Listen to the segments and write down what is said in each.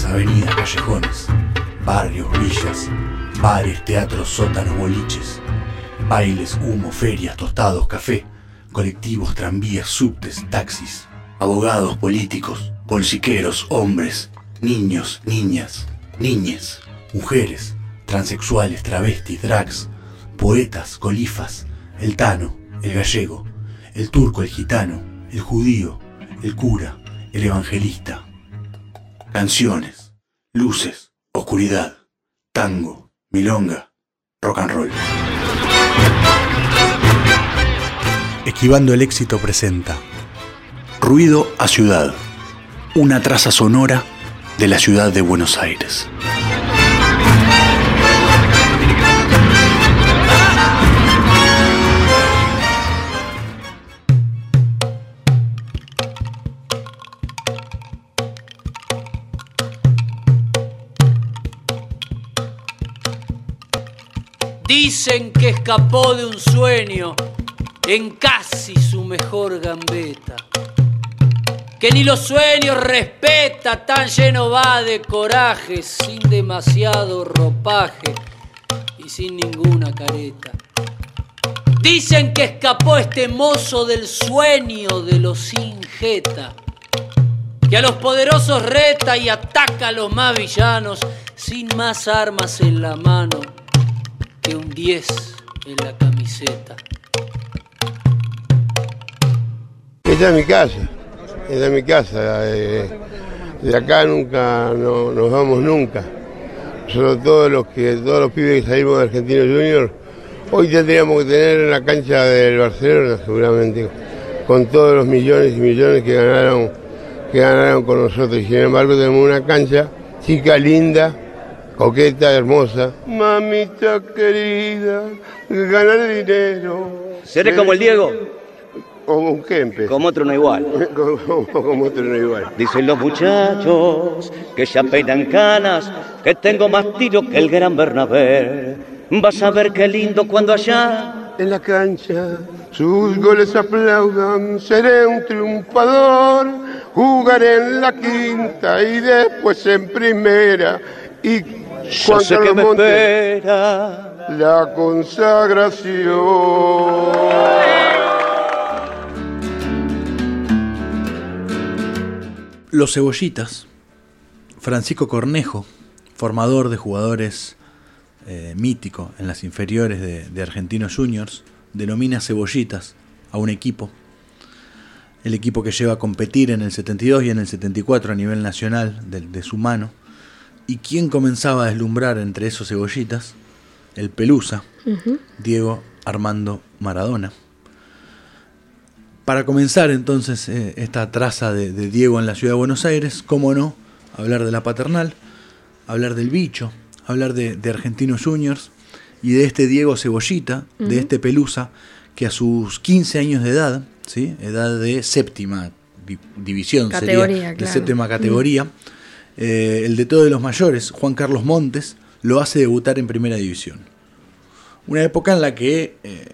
avenidas, callejones, barrios, villas, bares, teatros, sótanos, boliches, bailes, humo, ferias, tostados, café, colectivos, tranvías, subtes, taxis, abogados, políticos, bolsiqueros, hombres, niños, niñas, niñes, mujeres, transexuales, travestis, drags, poetas, colifas, el tano, el gallego, el turco, el gitano, el judío, el cura, el evangelista. Canciones, luces, oscuridad, tango, milonga, rock and roll. Esquivando el éxito presenta Ruido a Ciudad, una traza sonora de la ciudad de Buenos Aires. Dicen que escapó de un sueño en casi su mejor gambeta. Que ni los sueños respeta, tan lleno va de coraje, sin demasiado ropaje y sin ninguna careta. Dicen que escapó este mozo del sueño de los injeta, que a los poderosos reta y ataca a los más villanos sin más armas en la mano que un 10 en la camiseta. Esta es mi casa, esta es mi casa. de acá nunca no, nos vamos nunca. Solo todos los que todos los pibes que salimos de Argentino Junior, hoy tendríamos que tener en la cancha del Barcelona seguramente, con todos los millones y millones que ganaron, que ganaron con nosotros. Y sin embargo tenemos una cancha chica, linda, coqueta, hermosa. Mamita querida, ganar dinero. ¿Seré como el Diego? Como un Kempe. Como otro no igual. como, como otro no igual. Dicen los muchachos que ya peinan canas, que tengo más tiro que el gran Bernabé. Vas a ver qué lindo cuando allá En la cancha sus goles aplaudan, seré un triunfador, jugaré en la quinta y después en primera. Y yo Juan sé que me espera. la consagración. Los Cebollitas, Francisco Cornejo, formador de jugadores eh, mítico en las inferiores de, de Argentinos Juniors, denomina Cebollitas a un equipo. El equipo que lleva a competir en el 72 y en el 74 a nivel nacional de, de su mano. ¿Y quién comenzaba a deslumbrar entre esos cebollitas? El Pelusa, Diego Armando Maradona. Para comenzar entonces eh, esta traza de, de Diego en la ciudad de Buenos Aires, cómo no, hablar de la paternal, hablar del bicho, hablar de, de Argentinos Juniors y de este Diego Cebollita, de este Pelusa, que a sus 15 años de edad, ¿sí? edad de séptima di- división, Categoría, sería, de séptima categoría, eh, el de todos los mayores, Juan Carlos Montes, lo hace debutar en primera división. Una época en la que eh,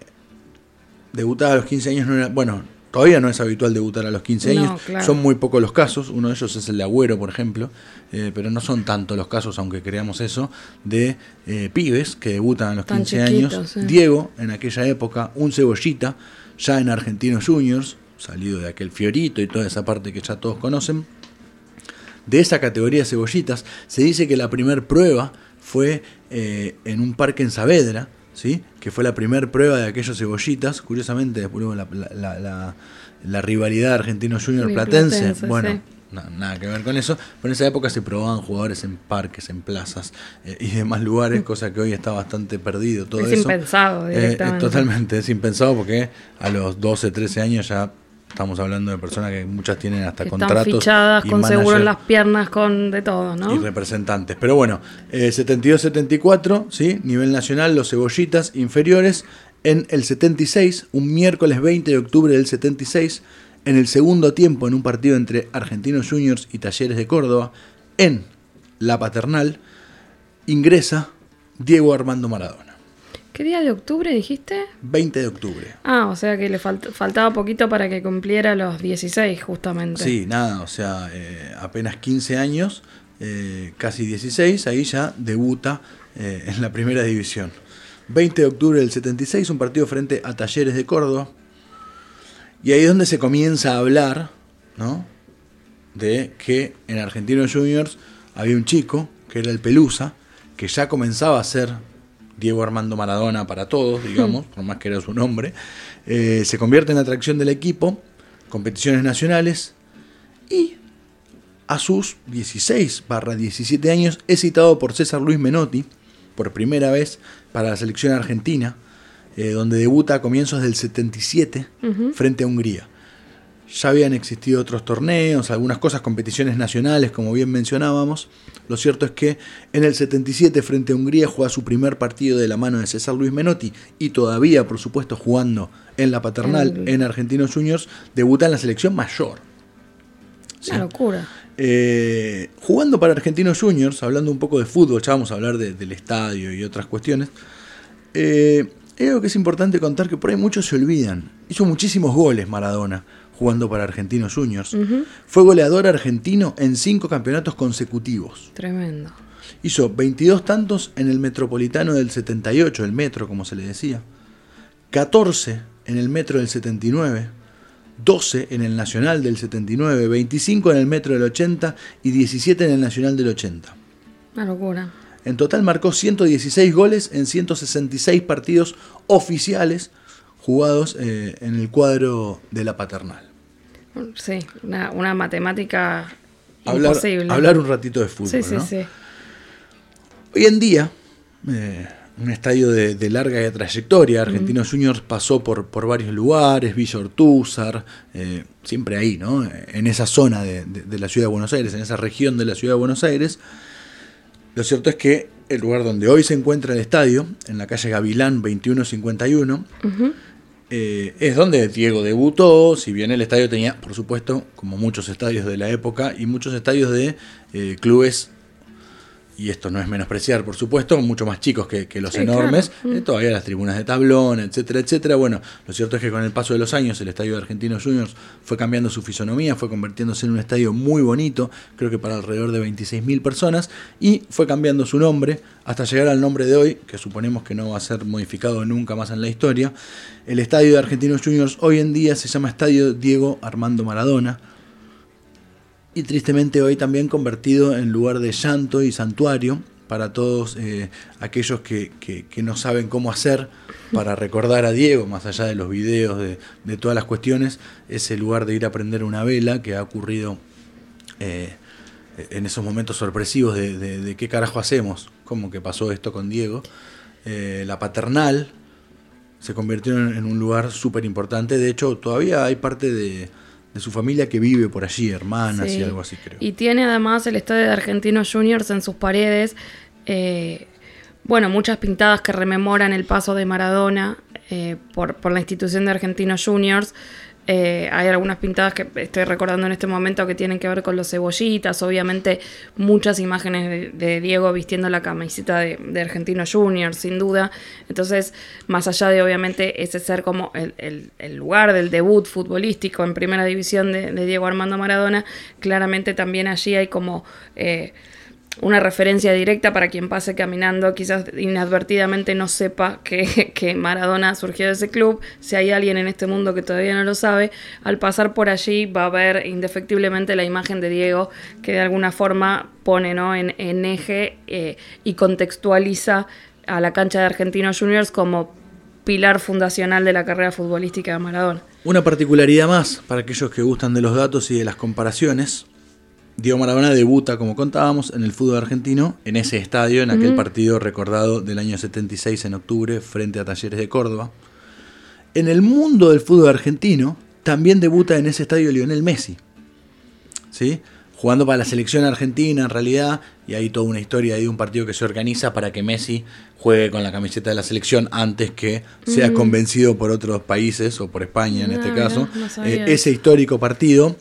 debutar a los 15 años no era, bueno, todavía no es habitual debutar a los 15 No, años, claro. son muy pocos los casos, uno de ellos es el de Agüero, por ejemplo, eh, pero no son tantos los casos, aunque creamos eso, de eh, pibes que debutan a los Tan 15 años. Diego, en aquella época, un cebollita, ya en Argentinos Juniors, salido de aquel fiorito y toda esa parte que ya todos conocen, de esa categoría de cebollitas, se dice que la primer prueba fue eh, en un parque en Saavedra, ¿sí? que fue la primera prueba de aquellos cebollitas. Curiosamente, después hubo la, la- la- la- rivalidad argentino junior platense. Platense, Bueno, sí. na- nada que ver con eso. Pero en esa época se probaban jugadores en parques, en plazas eh, y demás lugares, cosa que hoy está bastante perdido. Todo Es eso. impensado Eh, eh, totalmente, es impensado porque a los 12, 13 años ya estamos hablando de personas que muchas tienen hasta Están contratos. fichadas y con seguro en las piernas, con de todo, y ¿no? representantes. Pero bueno, eh, 72-74, ¿sí? nivel nacional, los cebollitas inferiores. En el 76, un miércoles 20 de octubre del 76, en el segundo tiempo, en un partido entre Argentinos Juniors y Talleres de Córdoba, en la paternal, ingresa Diego Armando Maradona. ¿Qué día de octubre dijiste? 20 de octubre. Ah, o sea que le falt- faltaba poquito para que cumpliera los 16, justamente. Sí, nada, o sea, eh, apenas 15 años eh, casi 16, ahí ya debuta eh, en la primera división. 20 de octubre del 76, un partido frente a Talleres de Córdoba. Y ahí es donde se comienza a hablar, ¿no? De que en Argentinos Juniors había un chico, que era el Pelusa, que ya comenzaba a ser Diego Armando Maradona para todos, digamos, por más que era su nombre. Eh, se convierte en atracción del equipo, competiciones nacionales, y a sus 16 barra 17 años es citado por César Luis Menotti por primera vez para la selección argentina, eh, donde debuta a comienzos del 77 frente a Hungría. Ya habían existido otros torneos, algunas cosas, competiciones nacionales, como bien mencionábamos. Lo cierto es que en el 77 frente a Hungría juega su primer partido de la mano de César Luis Menotti y todavía, por supuesto, jugando en la paternal en Argentinos Juniors, debuta en la selección mayor. ¿Sí? Una locura. Eh, jugando para Argentinos Juniors, hablando un poco de fútbol, ya vamos a hablar del estadio y otras cuestiones. Eh, algo que es importante contar que por ahí muchos se olvidan. Hizo muchísimos goles Maradona jugando para Argentinos Juniors. Fue goleador argentino en cinco campeonatos consecutivos. Tremendo. Hizo 22 tantos en el Metropolitano del 78, el Metro como se le decía. 14 en el Metro del 79. 12 en el Nacional del 79, 25 en el Metro del 80 y 17 en el Nacional del 80. Una locura. En total marcó 116 goles en 166 partidos oficiales jugados eh, en el cuadro de la paternal. Sí, una, matemática hablar, imposible. Hablar un ratito de fútbol. Sí, sí, sí. Hoy en día, eh, un estadio de, larga trayectoria, Argentinos Juniors pasó por, por varios lugares, Villa Ortúzar, eh, siempre ahí, ¿no? En esa zona de, la ciudad de Buenos Aires, en esa región de la ciudad de Buenos Aires. Lo cierto es que el lugar donde hoy se encuentra el estadio, en la calle Gavilán 2151, eh, es donde Diego debutó, si bien el estadio tenía, por supuesto, como muchos estadios de la época, y muchos estadios de eh, clubes y esto no es menospreciar, por supuesto, mucho más chicos que, los enormes, eh, todavía las tribunas de tablón, etcétera, etcétera. Bueno, lo cierto es que con el paso de los años el estadio de Argentinos Juniors fue cambiando su fisonomía, fue convirtiéndose en un estadio muy bonito, creo que para alrededor de 26.000 personas, y fue cambiando su nombre hasta llegar al nombre de hoy, que suponemos que no va a ser modificado nunca más en la historia. El estadio de Argentinos Juniors hoy en día se llama Estadio Diego Armando Maradona y tristemente hoy también convertido en lugar de llanto y santuario para todos eh, aquellos que, no saben cómo hacer para recordar a Diego, más allá de los videos, de, todas las cuestiones, ese lugar de ir a prender una vela que ha ocurrido eh, en esos momentos sorpresivos de, qué carajo hacemos, cómo que pasó esto con Diego. Eh, la paternal se convirtió en un lugar súper importante, de hecho todavía hay parte de de su familia que vive por allí, hermanas y algo así, creo. Y tiene además el estadio de Argentinos Juniors en sus paredes, eh, bueno, muchas pintadas que rememoran el paso de Maradona eh, por, por, la institución de Argentinos Juniors. Eh, hay algunas pintadas que estoy recordando en este momento que tienen que ver con los cebollitas, obviamente muchas imágenes de, Diego vistiendo la camiseta de, Argentino Junior, sin duda. Entonces, más allá de obviamente ese ser como el, lugar del debut futbolístico en primera división de, Diego Armando Maradona, claramente también allí hay como... Eh, una referencia directa para quien pase caminando, quizás inadvertidamente no sepa que, que, Maradona surgió de ese club. Si hay alguien en este mundo que todavía no lo sabe, al pasar por allí va a ver indefectiblemente la imagen de Diego que de alguna forma pone ¿no? en, eje eh, y contextualiza a la cancha de Argentinos Juniors como pilar fundacional de la carrera futbolística de Maradona. Una particularidad más para aquellos que gustan de los datos y de las comparaciones Diego Maradona debuta, como contábamos, en el fútbol argentino, en ese estadio, en aquel partido recordado del año 76 en octubre, frente a Talleres de Córdoba. En el mundo del fútbol argentino, también debuta en ese estadio Lionel Messi. ¿Sí? Jugando para la selección argentina, en realidad, y hay toda una historia de un partido que se organiza para que Messi juegue con la camiseta de la selección antes que sea convencido por otros países, o por España en este caso. Eh, ese histórico partido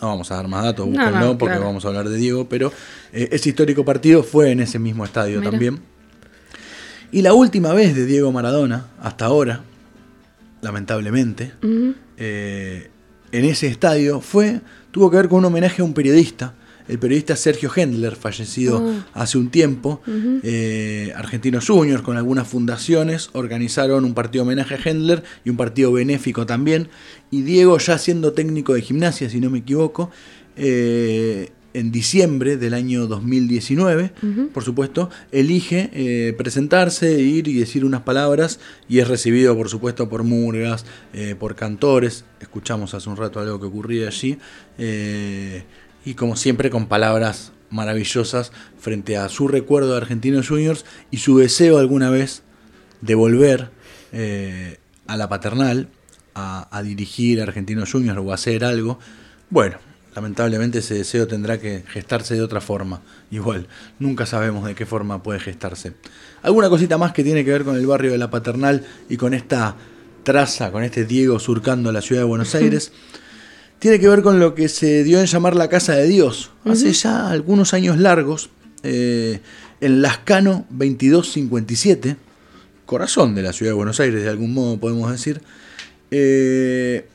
no vamos a dar más datos, búsquenlo porque vamos a hablar de Diego, pero eh, ese histórico partido fue en ese mismo estadio también. Y la última vez de Diego Maradona, hasta ahora, lamentablemente, eh, en ese estadio fue, tuvo que ver con un homenaje a un periodista el periodista Sergio Hendler, fallecido Oh. hace un tiempo. Eh, Argentinos Juniors, con algunas fundaciones, organizaron un partido homenaje a Hendler y un partido benéfico también. Y Diego, ya siendo técnico de gimnasia, si no me equivoco, eh, en diciembre del año 2019, por supuesto, elige eh, presentarse, ir y decir unas palabras y es recibido, por supuesto, por murgas, eh, por cantores. Escuchamos hace un rato algo que ocurría allí. eh, y como siempre con palabras maravillosas frente a su recuerdo de Argentinos Juniors y su deseo alguna vez de volver eh, a la paternal a, a dirigir a Argentinos Juniors o a hacer algo. Bueno, lamentablemente ese deseo tendrá que gestarse de otra forma. Igual, nunca sabemos de qué forma puede gestarse. ¿Alguna cosita más que tiene que ver con el barrio de la paternal y con esta traza, con este Diego surcando la ciudad de Buenos Aires? Tiene que ver con lo que se dio en llamar la Casa de Dios. Hace ya algunos años largos, eh, en Lascano 2257, corazón de la ciudad de Buenos Aires, de algún modo podemos decir, eh,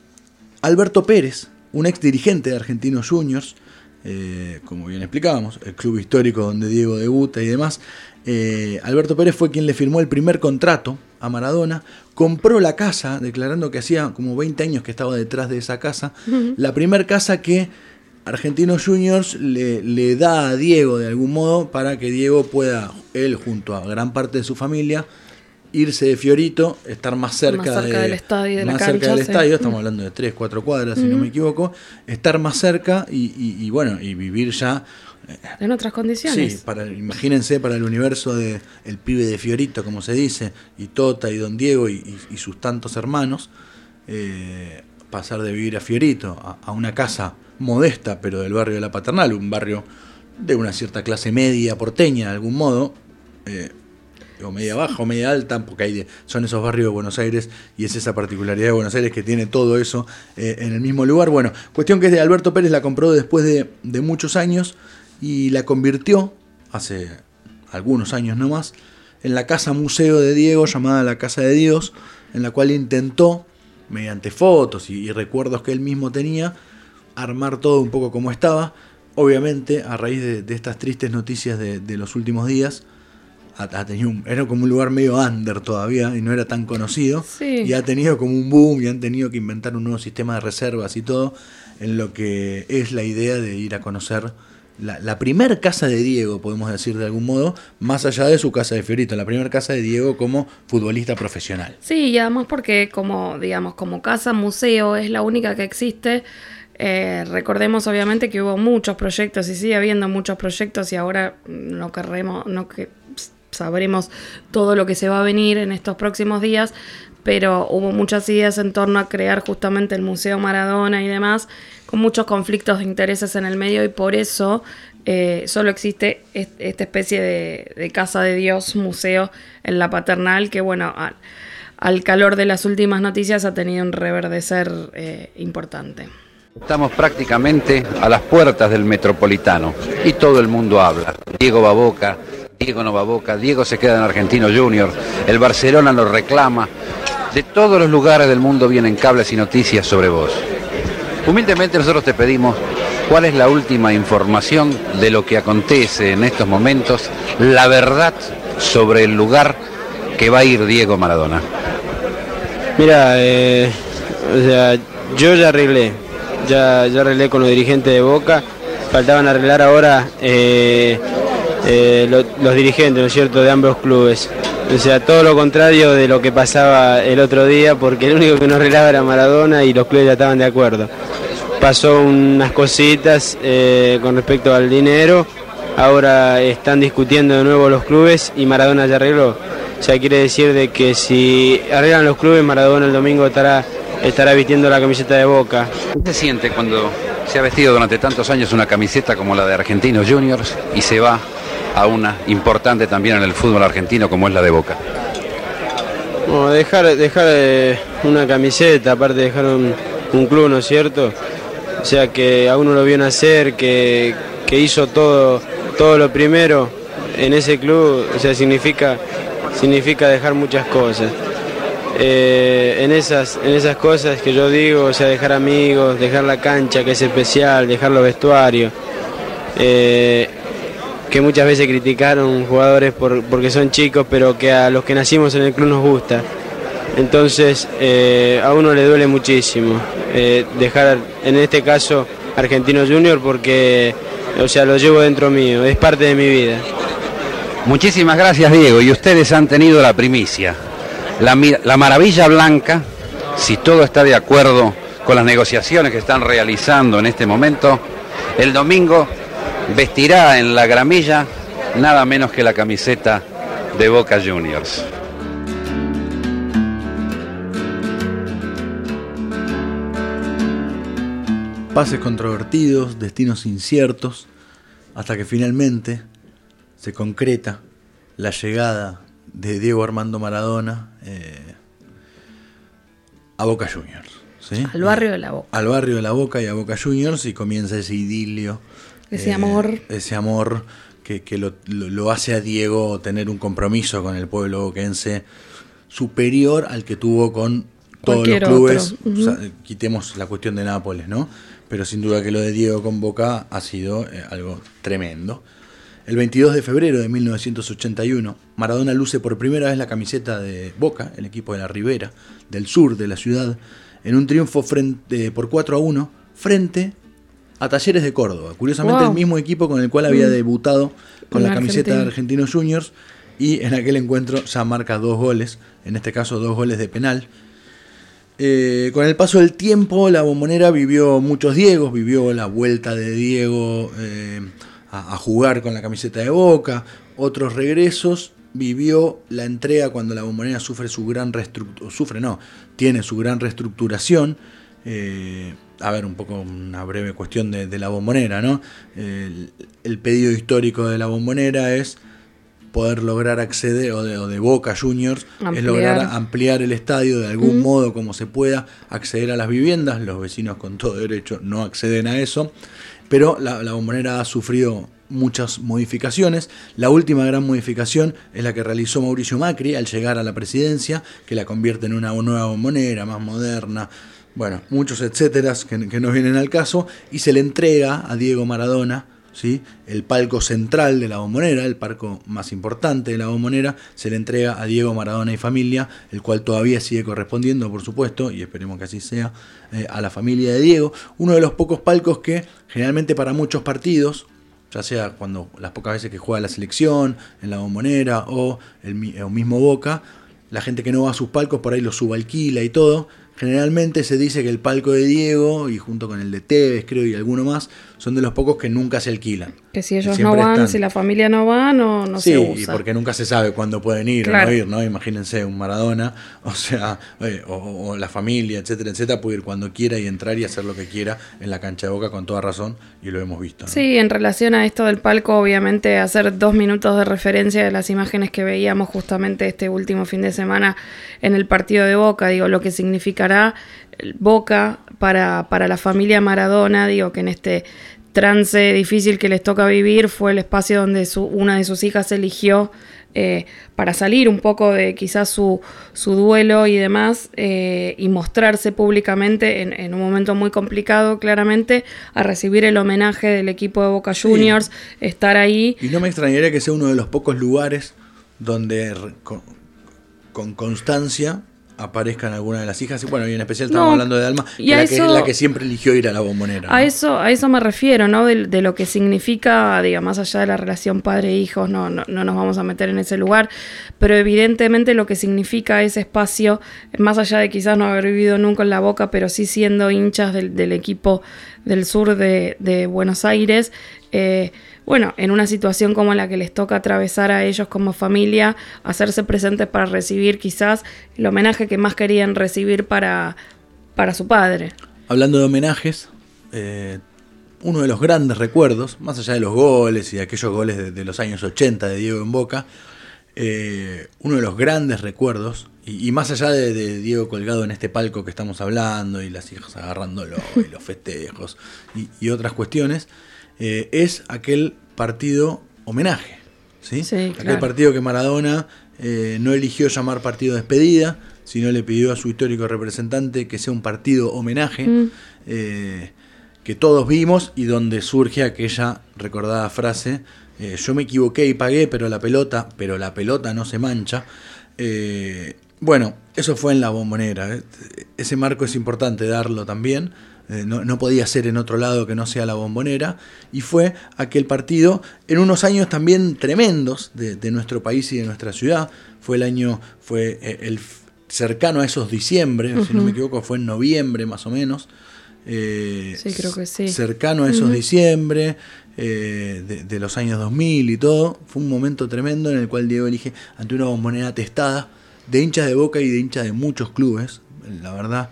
Alberto Pérez, un ex dirigente de Argentinos Juniors, eh, como bien explicábamos, el club histórico donde Diego debuta y demás, eh, Alberto Pérez fue quien le firmó el primer contrato a Maradona, compró la casa, declarando que hacía como 20 años que estaba detrás de esa casa, la primer casa que Argentinos Juniors le, le da a Diego de algún modo para que Diego pueda, él junto a gran parte de su familia, irse de Fiorito, estar más cerca, Más cerca de- del estadio la cerca del sí. estadio, estamos hablando de 3, 4 cuadras, si no me equivoco, estar más cerca y, y- y bueno, y vivir ya En otras condiciones. Sí, imagínense para el universo de el pibe de Fiorito, como se dice, y Tota y Don Diego y, sus tantos hermanos, eh, pasar de vivir a Fiorito a, una casa modesta, pero del barrio de la Paternal, un barrio de una cierta clase media porteña, de algún modo, eh, o media baja o media alta, porque hay de- son esos barrios de Buenos Aires y es esa particularidad de Buenos Aires que tiene todo eso eh, en el mismo lugar. Bueno, cuestión que es de Alberto Pérez la compró después de, de muchos años y la convirtió, hace algunos años nomás, en la casa museo de Diego llamada la Casa de Dios, en la cual intentó, mediante fotos y, y recuerdos que él mismo tenía, armar todo un poco como estaba. Obviamente, a raíz de, de estas tristes noticias de, de los últimos días, ha- ha tenido un- era como un lugar medio under todavía y no era tan conocido. Sí. Y ha tenido como un boom y han tenido que inventar un nuevo sistema de reservas y todo, en lo que es la idea de ir a conocer la, la primer casa de Diego, podemos decir de algún modo, más allá de su casa de Fiorito, la primera casa de Diego como futbolista profesional. Sí, y además porque como, digamos, como casa museo es la única que existe. eh, recordemos obviamente que hubo muchos proyectos y sigue habiendo muchos proyectos y ahora no querremos, no que sabremos todo lo que se va a venir en estos próximos días, pero hubo muchas ideas en torno a crear justamente el Museo Maradona y demás, con muchos conflictos de intereses en el medio y por eso eh, solo existe est- esta especie de, casa de Dios, museo en la paternal, que bueno, al, al calor de las últimas noticias ha tenido un reverdecer eh, importante. Estamos prácticamente a las puertas del Metropolitano y todo el mundo habla. Diego va a Boca, Diego no va a Boca, Diego se queda en Argentino Junior, el Barcelona lo reclama. De todos los lugares del mundo vienen cables y noticias sobre vos. Humildemente nosotros te pedimos cuál es la última información de lo que acontece en estos momentos, la verdad sobre el lugar que va a ir Diego Maradona. Mira, eh, o sea, yo ya arreglé, ya, ya arreglé con los dirigentes de Boca, faltaban arreglar ahora eh, eh, lo- los dirigentes, ¿no es cierto?, de ambos clubes. O sea, todo lo contrario de lo que pasaba el otro día, porque el único que no arreglaba era Maradona y los clubes ya estaban de acuerdo. Pasó unas cositas eh, con respecto al dinero, ahora están discutiendo de nuevo los clubes y Maradona ya arregló. O sea, quiere decir de que si arreglan los clubes, Maradona el domingo estará, estará vistiendo la camiseta de Boca. ¿Qué se siente cuando se ha vestido durante tantos años una camiseta como la de Argentinos Juniors y se va a una importante también en el fútbol argentino como es la de Boca? Bueno, dejar, dejar eh, una camiseta, aparte de dejar un, un club, ¿no es cierto? O sea, que a uno lo vio nacer, que, que hizo todo, todo lo primero en ese club, o sea, significa, significa dejar muchas cosas. Eh, en, esas, en esas cosas que yo digo, o sea, dejar amigos, dejar la cancha que es especial, dejar los vestuarios. eh, que muchas veces criticaron jugadores por, porque son chicos, pero que a los que nacimos en el club nos gusta. Entonces eh, a uno le duele muchísimo eh, dejar, en este caso, Argentino Junior porque, o sea, lo llevo dentro mío, es parte de mi vida. Muchísimas gracias Diego y ustedes han tenido la primicia. La, la maravilla blanca, si todo está de acuerdo con las negociaciones que están realizando en este momento, el domingo vestirá en la gramilla nada menos que la camiseta de Boca Juniors. Pases controvertidos, destinos inciertos, hasta que finalmente se concreta la llegada de Diego Armando Maradona eh, a Boca Juniors. Al barrio de la Boca. Al barrio de la Boca y a Boca Juniors y comienza ese idilio. Ese amor. Eh, ese amor que, lo, hace a Diego tener un compromiso con el pueblo boquense superior al que tuvo con todos los clubes. quitemos la cuestión de Nápoles, ¿no? Pero sin duda que lo de Diego con Boca ha sido eh, algo tremendo. El 22 de febrero de 1981, Maradona luce por primera vez la camiseta de Boca, el equipo de la Ribera, del sur de la ciudad, en un triunfo frente, por 4 a 1 frente a Talleres de Córdoba. Curiosamente el mismo equipo con el cual había mm. debutado con la camiseta de Argentinos Juniors y en aquel encuentro ya marca dos goles, en este caso dos goles de penal. Eh, con el paso del tiempo la bombonera vivió muchos Diegos, vivió la vuelta de Diego. Eh, a, jugar con la camiseta de Boca, otros regresos, vivió la entrega cuando la bombonera sufre su gran reestructuración, sufre no, tiene su gran reestructuración. Eh, a ver, un poco una breve cuestión de, la bombonera, ¿no? El, pedido histórico de la bombonera es poder lograr acceder, o de, Boca Juniors, es lograr ampliar el estadio de algún modo como se pueda, acceder a las viviendas, los vecinos con todo derecho no acceden a eso, pero la, bombonera ha sufrido muchas modificaciones. La última gran modificación es la que realizó Mauricio Macri al llegar a la presidencia, que la convierte en una nueva bombonera más moderna. Bueno, muchos etcéteras que, que no vienen al caso, y se le entrega a Diego Maradona el palco central de la bombonera, el palco más importante de la bombonera, se le entrega a Diego Maradona y familia, el cual todavía sigue correspondiendo, por supuesto, y esperemos que así sea, eh, a la familia de Diego. Uno de los pocos palcos que generalmente para muchos partidos, ya sea cuando las pocas veces que juega la selección, en la bombonera o el, mismo Boca, la gente que no va a sus palcos por ahí los subalquila y todo. Generalmente se dice que el palco de Diego, y junto con el de Tevez, creo, y alguno más, son de los pocos que nunca se alquilan. Que si ellos no van, si la familia no va, no, no se usa. Sí, porque nunca se sabe cuándo pueden ir o no ir, ¿no? Imagínense un Maradona, o sea, eh, o, la familia, etcétera, etcétera, puede ir cuando quiera y entrar y hacer lo que quiera en la cancha de Boca con toda razón, y lo hemos visto. Sí, en relación a esto del palco, obviamente hacer dos minutos de referencia de las imágenes que veíamos justamente este último fin de semana en el partido de Boca, digo, lo que significará Boca para, para la familia Maradona, digo que en este trance difícil que les toca vivir fue el espacio donde su, una de sus hijas eligió eh, para salir un poco de quizás su, su duelo y demás eh, y mostrarse públicamente en, un momento muy complicado claramente a recibir el homenaje del equipo de Boca Juniors, estar ahí. Y no me extrañaría que sea uno de los pocos lugares donde con constancia aparezcan alguna de las hijas. Y bueno, y en especial estamos hablando de Alma, que la, que, la que siempre eligió ir a la bombonera. A, eso, a eso me refiero, ¿no? De, lo que significa, digamos, más allá de la relación padre-hijos, no, no, no, nos vamos a meter en ese lugar, pero evidentemente lo que significa ese espacio, más allá de quizás no haber vivido nunca en la boca, pero sí siendo hinchas del, del equipo del sur de, de Buenos Aires, eh, bueno, en una situación como la que les toca atravesar a ellos como familia, hacerse presentes para recibir quizás el homenaje que más querían recibir para, para su padre. Hablando de homenajes, eh, uno de los grandes recuerdos, más allá de los goles y de aquellos goles de, los años 80 de Diego en Boca, eh, uno de los grandes recuerdos, y, más allá de, Diego colgado en este palco que estamos hablando, y las hijas agarrándolo, y los festejos, y otras cuestiones, eh, es aquel partido homenaje. ¿sí? aquel partido que Maradona eh, no eligió llamar partido despedida, sino le pidió a su histórico representante que sea un partido homenaje. Mm. Eh, que todos vimos y donde surge aquella recordada frase, eh, yo me equivoqué y pagué, pero la pelota, pero la pelota no se mancha. Eh, bueno, eso fue en la bombonera. Ese marco es importante darlo también. No, podía ser en otro lado que no sea la bombonera. Y fue aquel partido en unos años también tremendos de, nuestro país y de nuestra ciudad. Fue el año, fue el cercano a esos diciembre, si no me equivoco, fue en noviembre más o menos. Eh, sí, creo que sí. Cercano a esos diciembre eh, de, los años 2000 y todo. Fue un momento tremendo en el cual Diego elige ante una bombonera testada de hinchas de Boca y de hinchas de muchos clubes. La verdad,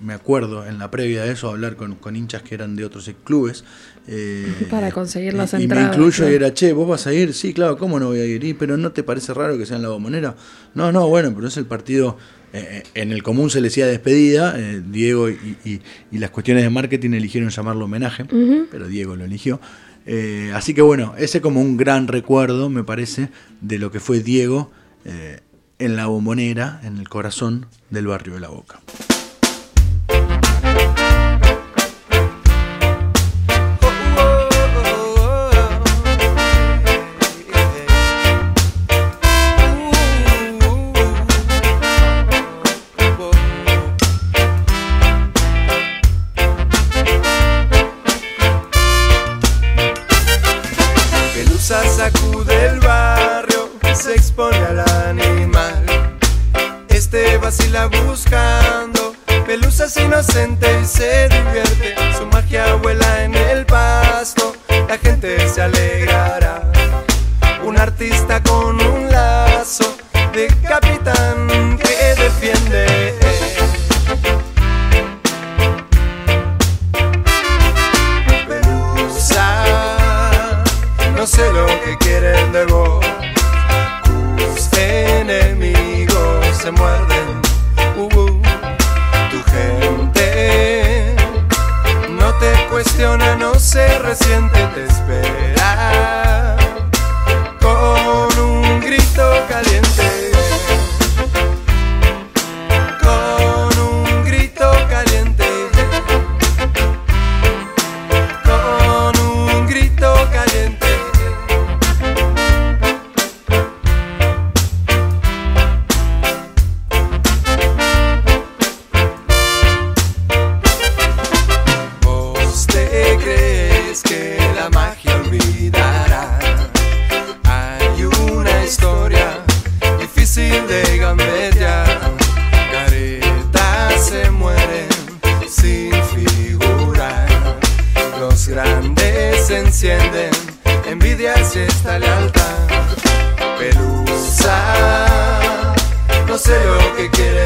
me acuerdo en la previa de eso hablar con, hinchas que eran de otros clubes. Eh, Para conseguir las y, entradas. Y me incluyo y era, che, ¿vos vas a ir? Sí, claro, ¿cómo no voy a ir? pero ¿no te parece raro que sea en la bombonera? No, no, bueno, pero es el partido eh, en el común se le decía despedida, eh, Diego y, las cuestiones de marketing eligieron llamarlo homenaje, pero Diego lo eligió. Eh, así que bueno, ese como un gran recuerdo, me parece, de lo que fue Diego en la bombonera, en el corazón del barrio de la Boca. Vacila buscando pelusas inocente y se divierte. Su magia vuela en el pasto, la gente se alegrará. Un artista con un lazo de capitán sé lo que quieren de vos. Tus enemigos se muerden. Cuestiona, no se resiente, te espera que quiere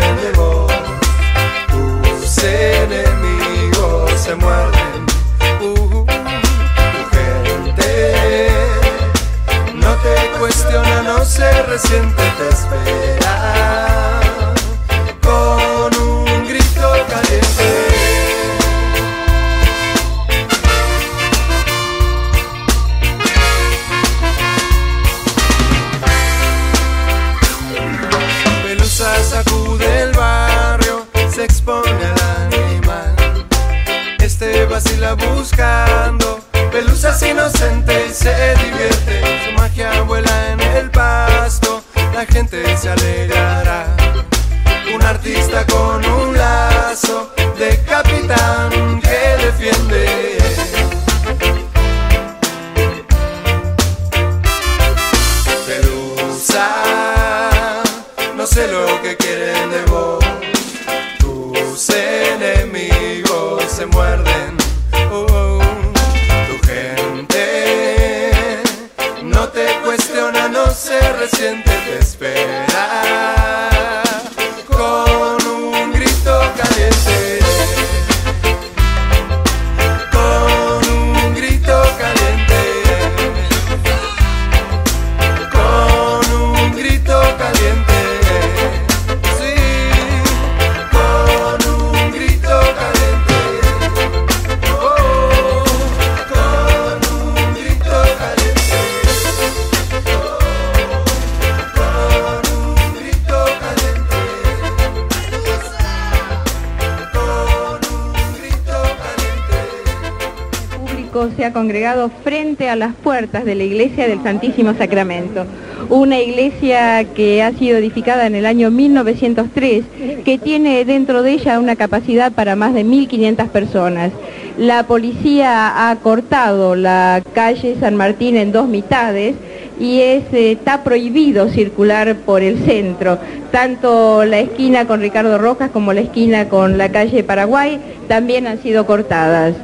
congregado frente a las puertas de la iglesia del Santísimo Sacramento, una iglesia que ha sido edificada en el año 1903, que tiene dentro de ella una capacidad para más de 1.500 personas. La policía ha cortado la calle San Martín en dos mitades y eh, está prohibido circular por el centro. Tanto la esquina con Ricardo Rojas como la esquina con la calle Paraguay también han sido cortadas.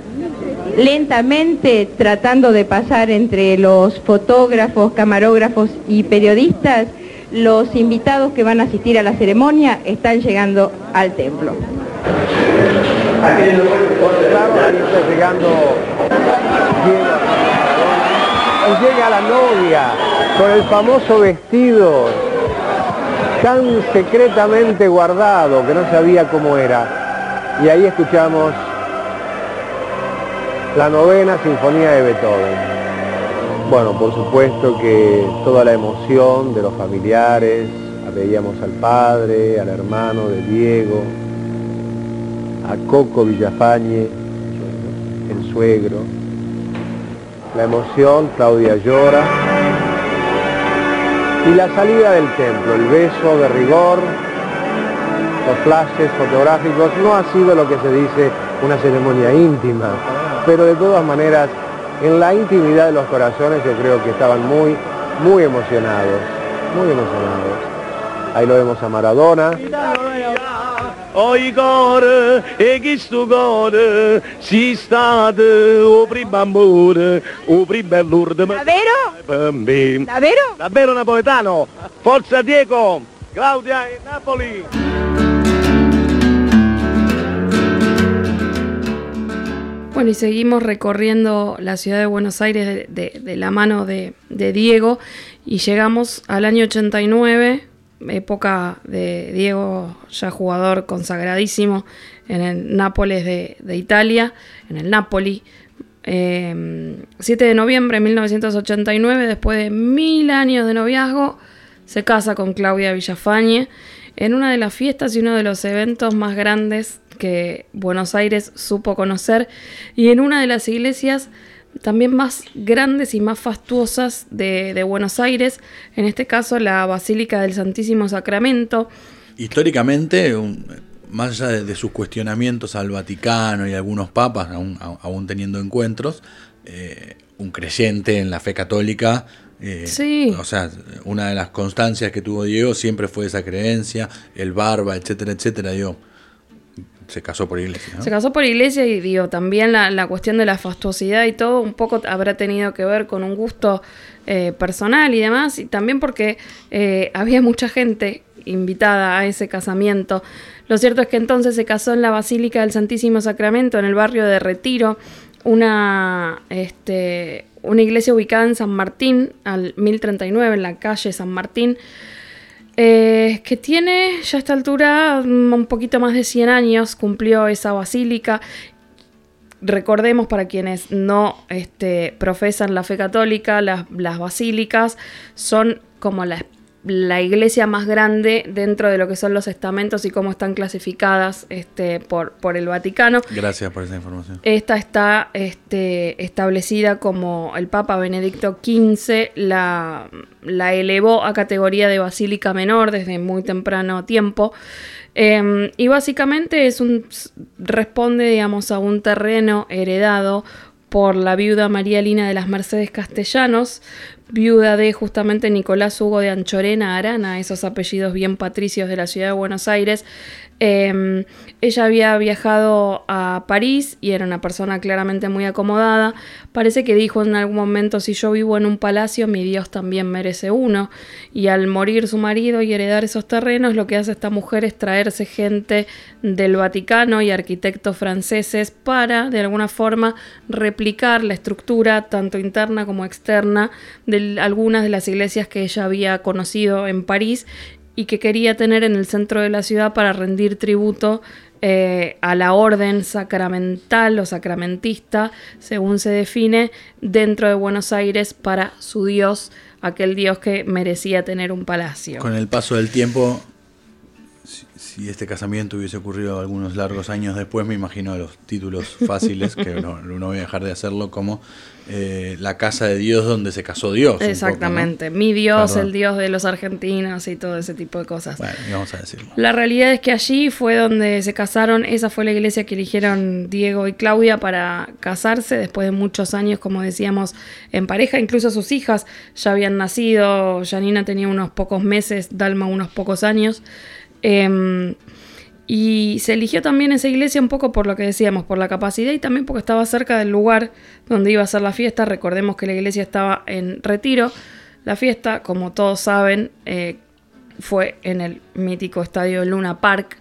Lentamente, tratando de pasar entre los fotógrafos, camarógrafos y periodistas, los invitados que van a asistir a la ceremonia están llegando al templo. Llegando llega la novia con el famoso vestido tan secretamente guardado que no sabía cómo era. Y ahí escuchamos la novena sinfonía de Beethoven. Bueno, por supuesto que toda la emoción de los familiares, veíamos al padre, al hermano de Diego, a Coco Villafañe, el suegro, la emoción, Claudia llora. Y la salida del templo, el beso de rigor, los flashes fotográficos, no ha sido lo que se dice una ceremonia íntima, pero de todas maneras, en la intimidad de los corazones yo creo que estaban muy, muy emocionados, muy emocionados. Ahí lo vemos a Maradona. E Davvero? davvero napoletano forza Diego Claudia e Napoli Bueno, y seguimos recorriendo la ciudad de Buenos Aires de, la mano de, Diego y llegamos al año 89, época de Diego ya jugador consagradísimo en el Nápoles de, Italia, en el Napoli. Eh, 7 de noviembre de 1989, después de mil años de noviazgo, se casa con Claudia Villafañe en una de las fiestas y uno de los eventos más grandes que Buenos Aires supo conocer y en una de las iglesias también más grandes y más fastuosas de, de Buenos Aires, en este caso la Basílica del Santísimo Sacramento. Históricamente, un- más allá de, de sus cuestionamientos al Vaticano y algunos papas, aún, a- aún teniendo encuentros, eh, un creyente en la fe católica. eh, Sí. O sea, una de las constancias que tuvo Diego siempre fue esa creencia, el barba, etcétera, etcétera. Digo, se casó por iglesia. Se casó por iglesia y digo, también la, la cuestión de la fastuosidad y todo un poco habrá tenido que ver con un gusto eh, personal y demás, y también porque eh, había mucha gente invitada a ese casamiento. Lo cierto es que entonces se casó en la Basílica del Santísimo Sacramento, en el barrio de Retiro, una, este, una iglesia ubicada en San Martín, al 1039, en la calle San Martín. Eh, que tiene ya a esta altura un poquito más de 100 años, cumplió esa basílica. Recordemos para quienes no este, profesan la fe católica, las, las basílicas son como la, la iglesia más grande dentro de lo que son los estamentos y cómo están clasificadas este, por, por el Vaticano. Gracias por esa información. Esta está este, establecida como el Papa Benedicto XV la, la elevó a categoría de basílica menor desde muy temprano tiempo. Eh, y básicamente es un responde, digamos, a un terreno heredado por la viuda María Lina de las Mercedes Castellanos, viuda de justamente Nicolás Hugo de Anchorena Arana, esos apellidos bien patricios de la ciudad de Buenos Aires. Eh, ella había viajado a París y era una persona claramente muy acomodada. Parece que dijo en algún momento, si yo vivo en un palacio, mi Dios también merece uno. Y al morir su marido y heredar esos terrenos, lo que hace esta mujer es traerse gente del Vaticano y arquitectos franceses para, de alguna forma, replicar la estructura, tanto interna como externa, de algunas de las iglesias que ella había conocido en París y que quería tener en el centro de la ciudad para rendir tributo eh, a la orden sacramental o sacramentista, según se define, dentro de Buenos Aires para su Dios, aquel Dios que merecía tener un palacio. Con el paso del tiempo, si, este casamiento hubiese ocurrido algunos largos años después, me imagino los títulos fáciles, que no, no voy a dejar de hacerlo, como eh, La casa de Dios donde se casó Dios. un poco, ¿no? Exactamente. Mi Dios, Perdón. el Dios de los argentinos y todo ese tipo de cosas. Bueno, vamos a decirlo. La realidad es que allí fue donde se casaron, esa fue la iglesia que eligieron Diego y Claudia para casarse después de muchos años, como decíamos, en pareja, incluso sus hijas ya habían nacido, Janina tenía unos pocos meses, Dalma unos pocos años. Em, y se eligió también esa iglesia un poco por lo que decíamos, por la capacidad y también porque estaba cerca del lugar donde iba a ser la fiesta. Recordemos que la iglesia estaba en retiro. La fiesta, como todos saben, eh, fue en el mítico estadio Luna Park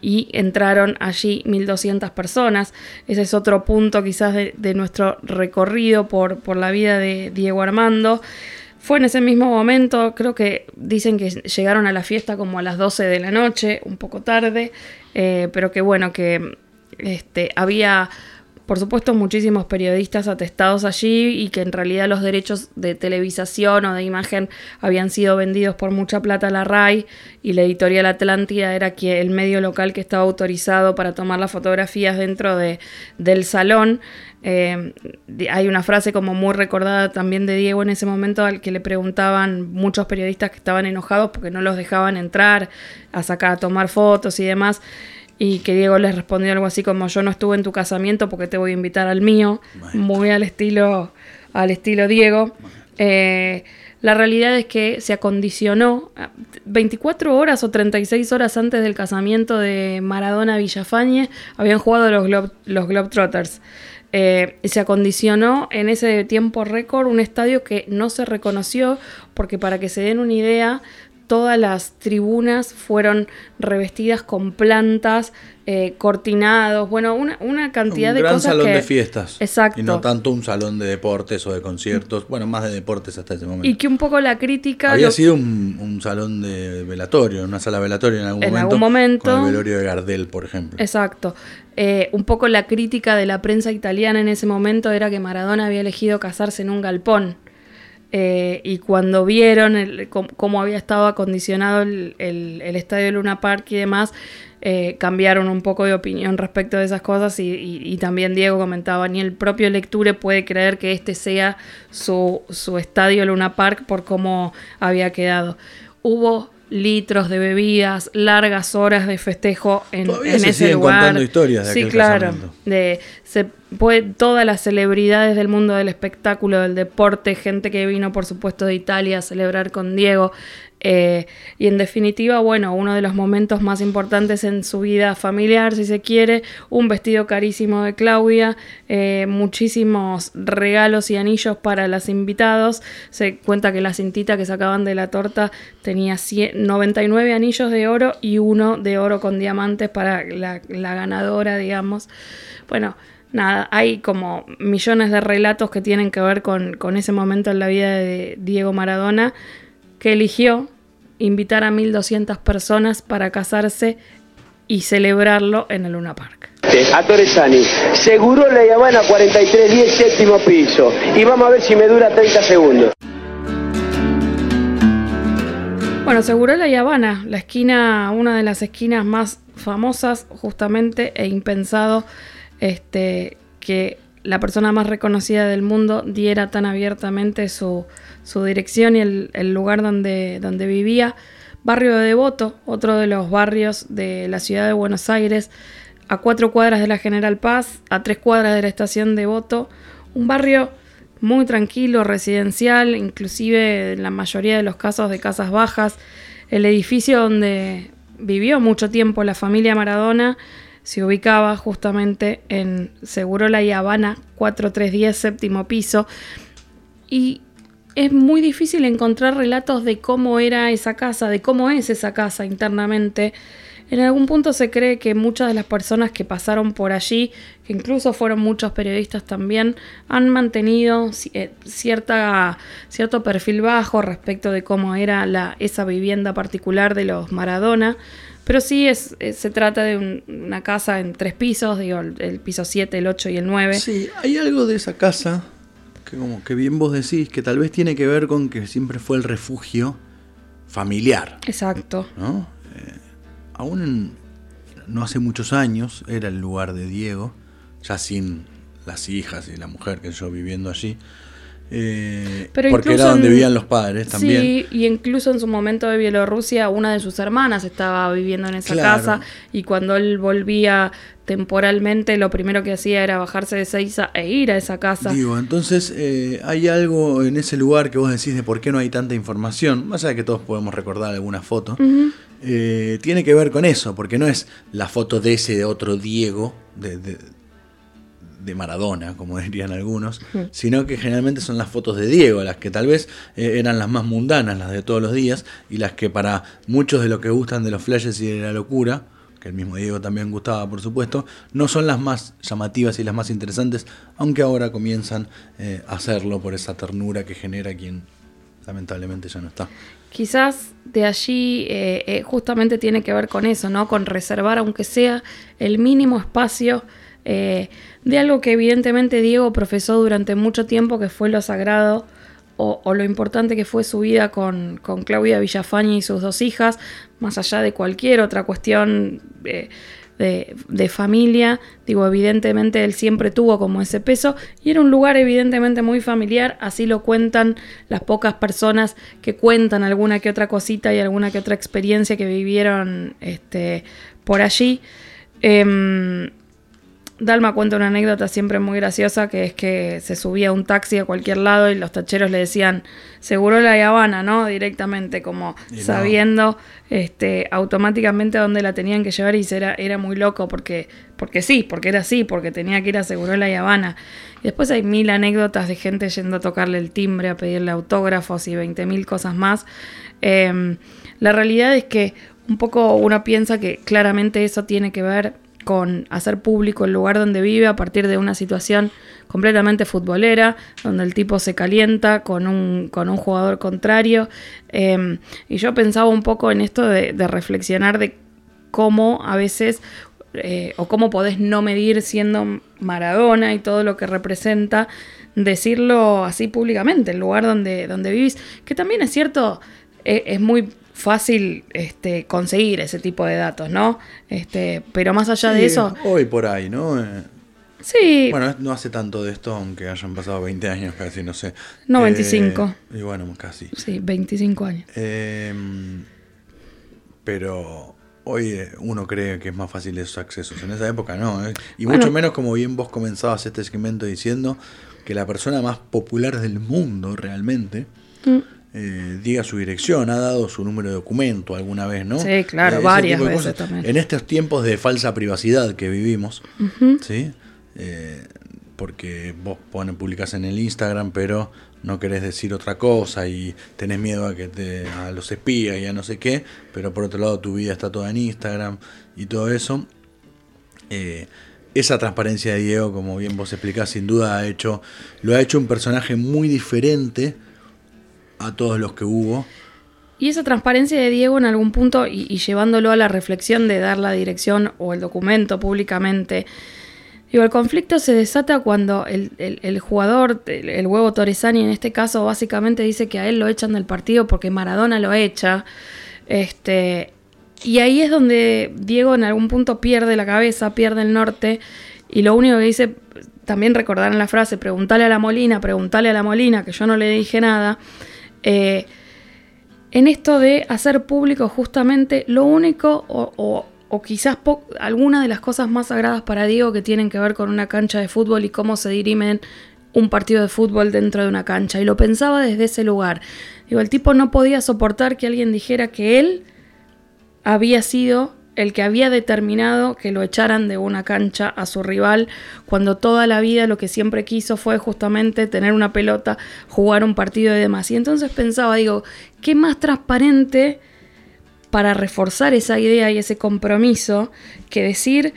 y entraron allí 1.200 personas. Ese es otro punto quizás de, de nuestro recorrido por, por la vida de Diego Armando. Fue en ese mismo momento, creo que dicen que llegaron a la fiesta como a las 12 de la noche, un poco tarde, eh, pero que bueno, que este, había por supuesto muchísimos periodistas atestados allí y que en realidad los derechos de televisación o de imagen habían sido vendidos por mucha plata a la RAI y la editorial Atlántida era que el medio local que estaba autorizado para tomar las fotografías dentro de, del salón. Eh, hay una frase como muy recordada también de Diego en ese momento al que le preguntaban muchos periodistas que estaban enojados porque no los dejaban entrar a sacar a tomar fotos y demás y que Diego les respondió algo así como yo no estuve en tu casamiento porque te voy a invitar al mío, muy al estilo al estilo Diego. Eh, la realidad es que se acondicionó ah, 24 horas o 36 horas antes del casamiento de Maradona Villafañe, habían jugado los, Globe, los Globetrotters. Eh, se acondicionó en ese tiempo récord un estadio que no se reconoció porque para que se den una idea, todas las tribunas fueron revestidas con plantas, eh, cortinados, bueno, una, una cantidad un de gran cosas salón que... de fiestas. Exacto. Y no tanto un salón de deportes o de conciertos. Bueno, más de deportes hasta ese momento. Y que un poco la crítica... Había lo- sido un, un salón de velatorio, una sala velatorio en algún En momento. algún momento. Con el velorio de Gardel, por ejemplo. Exacto. Eh, un poco la crítica de la prensa italiana en ese momento era que Maradona había elegido casarse en un galpón. Eh, y cuando vieron el- cómo, cómo había estado acondicionado el, el- el estadio Luna Park y demás, eh, cambiaron un poco de opinión respecto de esas cosas y, y- y también Diego comentaba, ni el propio Lecture puede creer que este sea su, su estadio Luna Park por cómo había quedado. Hubo litros de bebidas, largas horas de festejo en, en se ese lugar. contando historias de sí, aquel claro. De, se puede, todas las celebridades del mundo del espectáculo, del deporte, gente que vino, por supuesto, de Italia a celebrar con Diego. eh, y en definitiva, bueno, uno de los momentos más importantes en su vida familiar, si se quiere, un vestido carísimo de Claudia, eh, muchísimos regalos y anillos para los invitados. Se cuenta que la cintita que sacaban de la torta tenía 100 99 anillos de oro y uno de oro con diamantes para la, la ganadora, digamos. Bueno, nada, hay como millones de relatos que tienen que ver con, con ese momento en la vida de Diego Maradona, que eligió invitar a 1.200 personas para casarse y celebrarlo en el Luna Park. A Torresani, seguro la Habana 4310, séptimo piso. Y vamos a ver si me dura 30 segundos. Bueno, aseguró la Habana, la esquina, una de las esquinas más famosas justamente e impensado este, que la persona más reconocida del mundo diera tan abiertamente su, dirección y el, lugar donde, donde vivía. Barrio de Devoto, otro de los barrios de la ciudad de Buenos Aires, a cuatro cuadras de la General Paz, a tres cuadras de la estación de Devoto, un barrio muy tranquilo, residencial, inclusive en la mayoría de los casos de casas bajas. El edificio donde vivió mucho tiempo la familia Maradona se ubicaba justamente en Segurola y Habana 4310, séptimo piso. Y es muy difícil encontrar relatos de cómo era esa casa, de cómo es esa casa internamente. En algún punto se cree que muchas de las personas que pasaron por allí, que incluso fueron muchos periodistas también, han mantenido eh, cierta, cierto perfil bajo respecto de cómo era la, esa vivienda particular de los Maradona. Pero sí es, eh, se trata de un- una casa en tres pisos, digo, el, el piso 7, el 8 y el 9. Sí, hay algo de esa casa que como que bien vos decís, que tal vez tiene que ver con que siempre fue el refugio familiar, Exacto. ¿no? Eh, aún en- no hace muchos años era el lugar de Diego, ya sin las hijas y la mujer que yo viviendo allí. Eh, Pero porque era donde en- vivían los padres también. Sí, y incluso en su momento de Bielorrusia, una de sus hermanas estaba viviendo en esa Claro. casa y cuando él volvía temporalmente, lo primero que hacía era bajarse de Seiza e ir a esa casa. Digo, entonces eh, hay algo en ese lugar que vos decís de por qué no hay tanta información, más allá de que todos podemos recordar alguna foto, eh, tiene que ver con eso, porque no es la foto de ese de otro Diego, de, de, de Maradona, como dirían algunos, Ujú. sino que generalmente son las fotos de Diego, las que tal vez eh, eran las más mundanas, las de todos los días, y las que para muchos de los que gustan de los flashes y de la locura, que el mismo Diego también gustaba, por supuesto, no son las más llamativas y las más interesantes, aunque ahora comienzan eh, a hacerlo por esa ternura que genera quien lamentablemente ya no está. Quizás de allí eh, justamente tiene que ver con eso, ¿no? Con reservar, aunque sea el mínimo espacio eh, de algo que evidentemente Diego profesó durante mucho tiempo, que fue lo sagrado o, lo importante que fue su vida con, con Claudia Villafañe y sus dos hijas, más allá de cualquier otra cuestión eh, de, de familia. Digo, evidentemente él siempre tuvo como ese peso y era un lugar evidentemente muy familiar, así lo cuentan las pocas personas que cuentan alguna que otra cosita y alguna que otra experiencia que vivieron este, por allí. Em, Dalma cuenta una anécdota siempre muy graciosa que es que se subía un taxi a cualquier lado y los tacheros le decían seguro la Habana, ¿no? Directamente, como Y no. sabiendo este, automáticamente a dónde la tenían que llevar y era, era muy loco porque, porque sí, porque era así, porque tenía que ir a Seguro la Habana. Y después hay mil anécdotas de gente yendo a tocarle el timbre, a pedirle autógrafos y 20 mil cosas más. Em, la realidad es que un poco uno piensa que claramente eso tiene que ver con hacer público el lugar donde vive a partir de una situación completamente futbolera, donde el tipo se calienta con un, con un jugador contrario. Eh, y yo pensaba un poco en esto de, de reflexionar de cómo a veces, eh, o cómo podés no medir siendo Maradona y todo lo que representa, decirlo así públicamente, el lugar donde, donde vivís, que también es cierto, eh, es muy fácil este, conseguir ese tipo de datos, ¿no? Este, pero más allá de eso, Hoy por ahí, ¿no? Eh, sí, Bueno, no hace tanto de esto, aunque hayan pasado 20 años casi, no sé. No, Eh, 25. y bueno, casi. sí, 25 años. Eh, pero hoy eh, uno cree que es más fácil esos accesos. En esa época no. ¿eh? Y Bueno. mucho menos como bien vos comenzabas este segmento diciendo que la persona más popular del mundo realmente Mm. Eh, diga su dirección, ha dado su número de documento alguna vez, ¿no? Sí, claro, ese varias veces cosas. también. En estos tiempos de falsa privacidad que vivimos. ¿sí? Eh, porque vos pones, publicás en el Instagram, pero no querés decir otra cosa y tenés miedo a que te, a los espías y a no sé qué, pero por otro lado tu vida está toda en Instagram y todo eso. Eh, esa transparencia de Diego, como bien vos explicás, sin duda ha hecho, lo ha hecho un personaje muy diferente a todos los que hubo. Y esa transparencia de Diego en algún punto y, llevándolo a la reflexión de dar la dirección o el documento públicamente. Digo, el conflicto se desata cuando el, jugador, el, huevo Torresani en este caso, básicamente dice que a él lo echan del partido porque Maradona lo echa. Este, y ahí es donde Diego en algún punto pierde la cabeza, pierde el norte. Y lo único que dice, también recordarán la frase, preguntale a la Molina, preguntale a la Molina, que yo no le dije nada. Eh, en esto de hacer público justamente lo único o, o- quizás alguna de las cosas más sagradas para Diego que tienen que ver con una cancha de fútbol y cómo se dirimen un partido de fútbol dentro de una cancha. Y lo pensaba desde ese lugar. Digo, el tipo no podía soportar que alguien dijera que él había sido el que había determinado que lo echaran de una cancha a su rival, cuando toda la vida lo que siempre quiso fue justamente tener una pelota, jugar un partido y demás. Y entonces pensaba, digo, ¿qué más transparente para reforzar esa idea y ese compromiso que decir,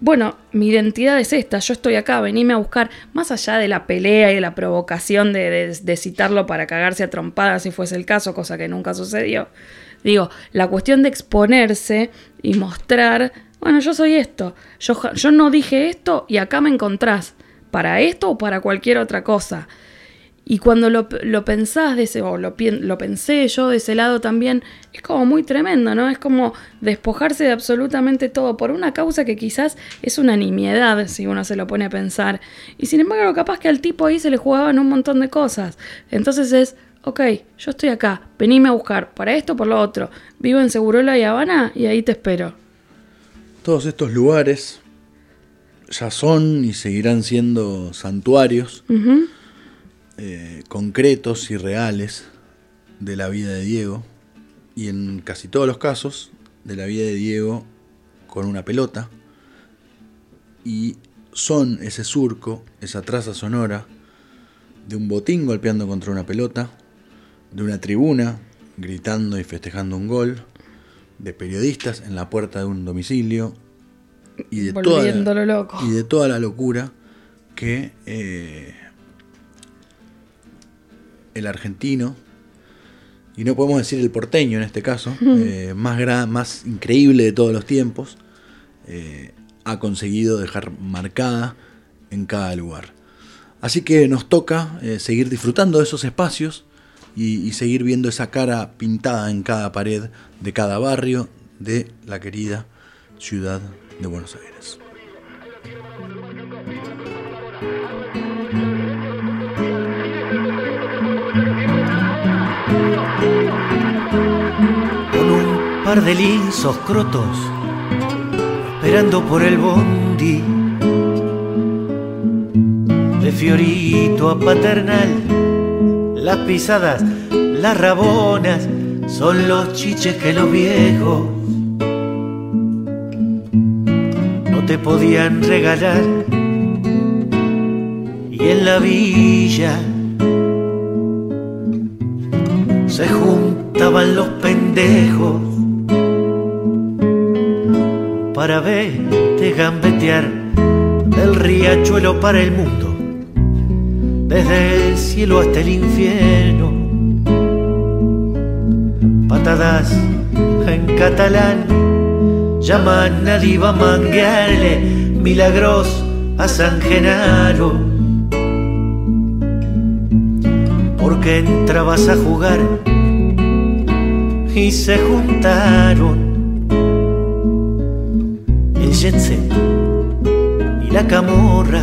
bueno, mi identidad es esta, yo estoy acá, venime a buscar, más allá de la pelea y de la provocación de, de- de citarlo para cagarse a trompadas si fuese el caso, cosa que nunca sucedió. Digo, la cuestión de exponerse y mostrar, bueno, yo soy esto, yo, yo no dije esto y acá me encontrás, para esto o para cualquier otra cosa. Y cuando lo, lo pensás de ese, o lo, lo pensé yo de ese lado también, es como muy tremendo, ¿no? Es como despojarse de absolutamente todo por una causa que quizás es una nimiedad si uno se lo pone a pensar. Y sin embargo, capaz que al tipo ahí se le jugaban un montón de cosas. Entonces es, ok, yo estoy acá, venime a buscar, para esto, por lo otro. Vivo en Segurola y Habana y ahí te espero. Todos estos lugares ya son y seguirán siendo santuarios eh, concretos y reales de la vida de Diego y en casi todos los casos de la vida de Diego con una pelota y son ese surco, esa traza sonora de un botín golpeando contra una pelota, de una tribuna gritando y festejando un gol, de periodistas en la puerta de un domicilio y de, toda la, y de toda la locura que eh, el argentino, y no podemos decir el porteño en este caso, eh, más, más increíble de todos los tiempos, eh, ha conseguido dejar marcada en cada lugar. Así que nos toca seguir disfrutando de esos espacios y, seguir viendo esa cara pintada en cada pared de cada barrio de la querida ciudad de Buenos Aires. Con un par de lisos crotos, esperando por el bondi, de Fiorito a Paternal, las pisadas, las rabonas, son los chiches que los viejos no te podían regalar. Y en la villa se juntaban los pendejos para verte gambetear del riachuelo para el mundo, desde el cielo hasta el infierno. Patadas en catalán llaman a Diva manguearle milagros a San Genaro porque entrabas a jugar y se juntaron el jet y la camorra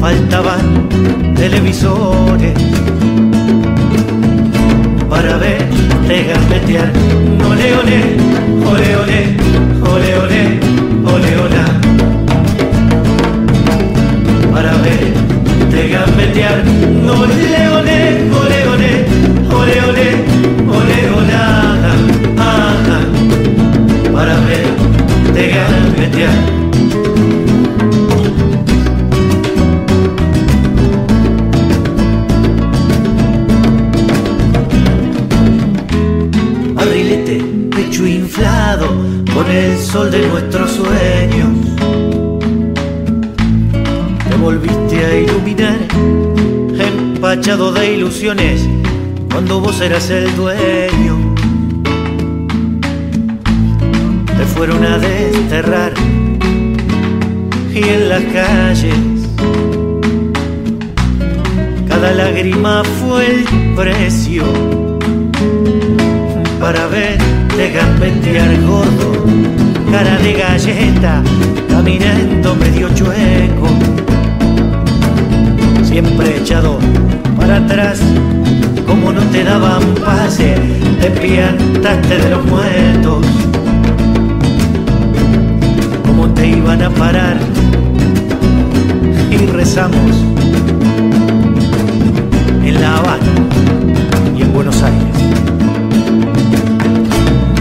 faltaban televisores para verte gambetear. Ole, ole, ole, ole, ole, ole, ole, ole. Para verte gambetear. Ole, ole. Arrilete, cuando vos eras el dueño. Te fueron a desterrar y en las calles cada lágrima fue el precio para verte gambetear gordo, cara de galleta, caminando medio chueco, siempre echado para atrás, como no te daban pase, te piantaste de los muertos, como te iban a parar y rezamos en La Habana y en Buenos Aires.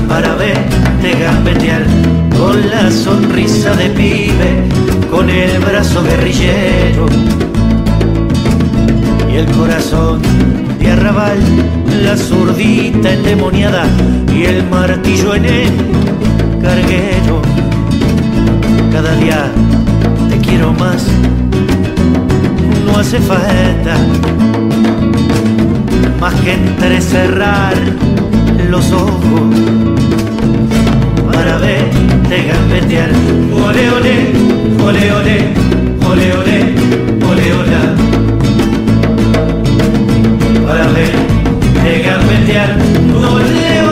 Para verte gambetear con la sonrisa de pibe, con el brazo guerrillero el corazón de arrabal, la zurdita endemoniada y el martillo en el carguero. Cada día te quiero más, no hace falta más que entrecerrar los ojos para verte gambetear. Ole, ole, ole, ole, ole, ole, ole, ole. Verte gambetear. Ole,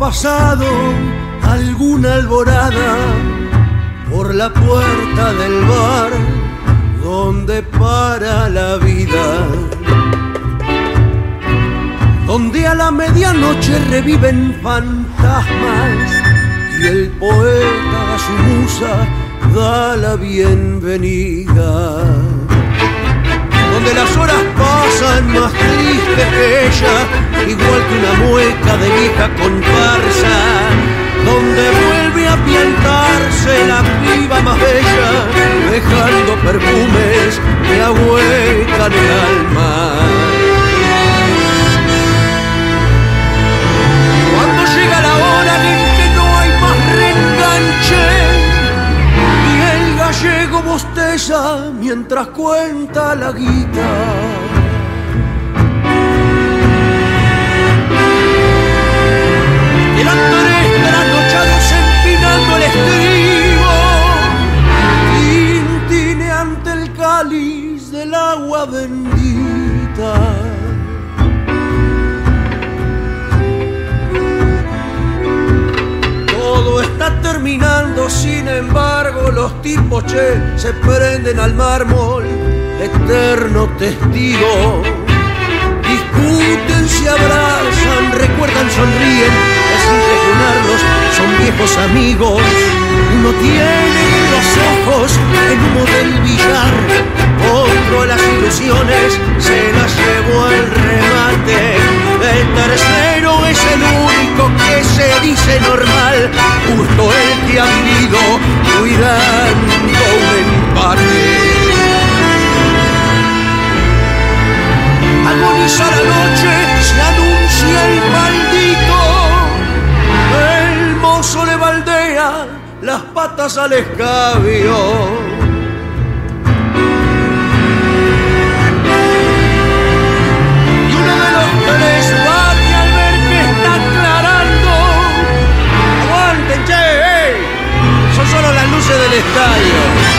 pasado alguna alborada por la puerta del bar donde para la vida. Donde a la medianoche reviven fantasmas y el poeta a su musa da la bienvenida donde las horas pasan más tristes que ella, igual que una mueca de vieja comparsa, donde vuelve a piantarse la piba más bella, dejando perfumes que ahuecan el alma. Cuando llega la hora en que no hay más reenganche, y el gallego mientras cuenta la guita. Eran tres trasnochados empinando el estribo, tintineante el cáliz del agua bendita. Terminando, sin embargo, los tipos che se prenden al mármol, eterno testigo. Discuten, se abrazan, recuerdan, sonríen, es impresionarlos, son viejos amigos. Uno tiene los ojos en humo del billar, otro las ilusiones se las llevó el remate. El tercero es el único que se dice normal, justo el que ha vivido cuidando un empate. Agoniza la noche, se anuncia el maldito. El mozo le baldea las patas al escabio. del estadio.